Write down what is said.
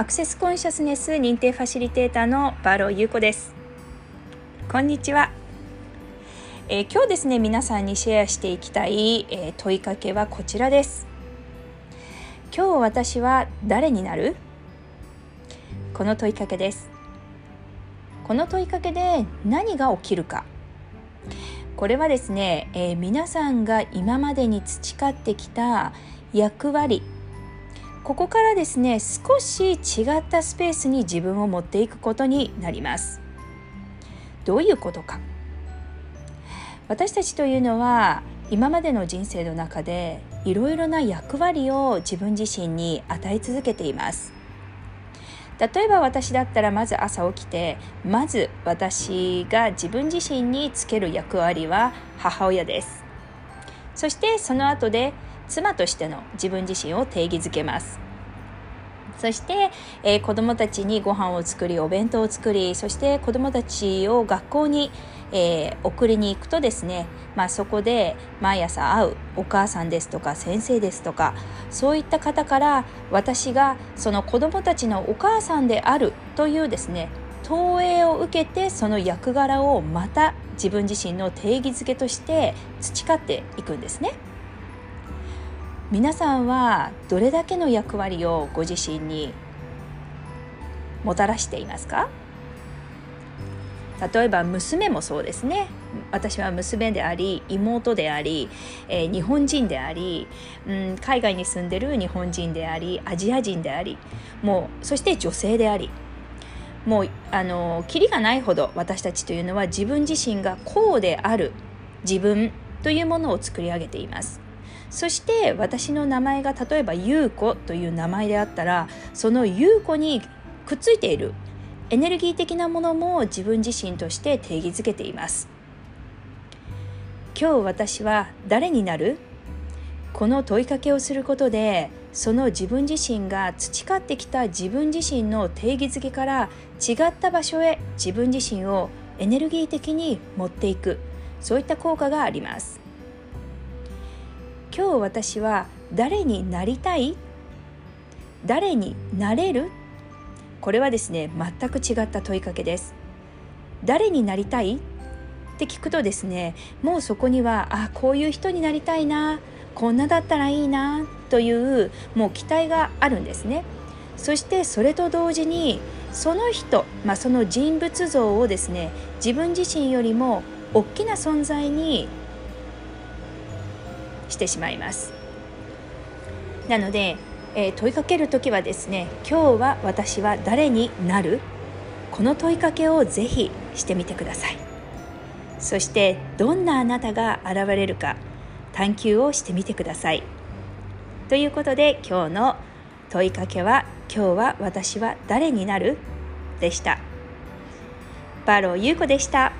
アクセスコンシャスネス認定ファシリテーターのバロー優子です。こんにちは、えー、今日ですね皆さんにシェアしていきたい、えー、問いかけはこちらです。今日私は誰になる？この問いかけです。この問いかけで何が起きるか。これはですね、えー、皆さんが今までに培ってきた役割ここからですね少し違ったスペースに自分を持っていくことになります。どういうことか。私たちというのは今までの人生の中でいろいろな役割を自分自身に与え続けています。例えば私だったらまず朝起きてまず私が自分自身につける役割は母親です。そしてその後で妻としての自分自身を定義づけます。そして、えー、子どもたちにご飯を作りお弁当を作りそして子どもたちを学校に、えー、送りに行くとですね、まあ、そこで毎朝会うお母さんですとか先生ですとかそういった方から私がその子どもたちのお母さんであるというですね投影を受けてその役柄をまた自分自身の定義づけとして培っていくんですね。皆さんはどれだけの役割をご自身にもたらしていますか？例えば娘もそうですね。私は娘であり妹であり、えー、日本人であり、うん、海外に住んでる日本人でありアジア人でありもうそして女性であり。もうあのキリがないほど私たちというのは自分自身がこうである自分というものを作り上げています。そして私の名前が例えば優子という名前であったらその優子にくっついているエネルギー的なものも自分自身として定義づけています。今日私は誰になる？この問いかけをすることでその自分自身が培ってきた自分自身の定義づけから違った場所へ自分自身をエネルギー的に持っていく。そういった効果があります。今日私は誰になりたい？誰になれる？これはですね全く違った問いかけです。誰になりたい？って聞くとですねもうそこにはあこういう人になりたいなこんなだったらいいなというもう期待があるんですね。そしてそれと同時にその人、まあ、その人物像をですね自分自身よりも大きな存在にしてしまいます。なので、えー、問いかける時はですね今日は私は誰になる？この問いかけをぜひしてみてください。そしてどんなあなたが現れるか探求をしてみてください。ということで今日の問いかけは今日は私は誰になる？でした。バロー優子でした。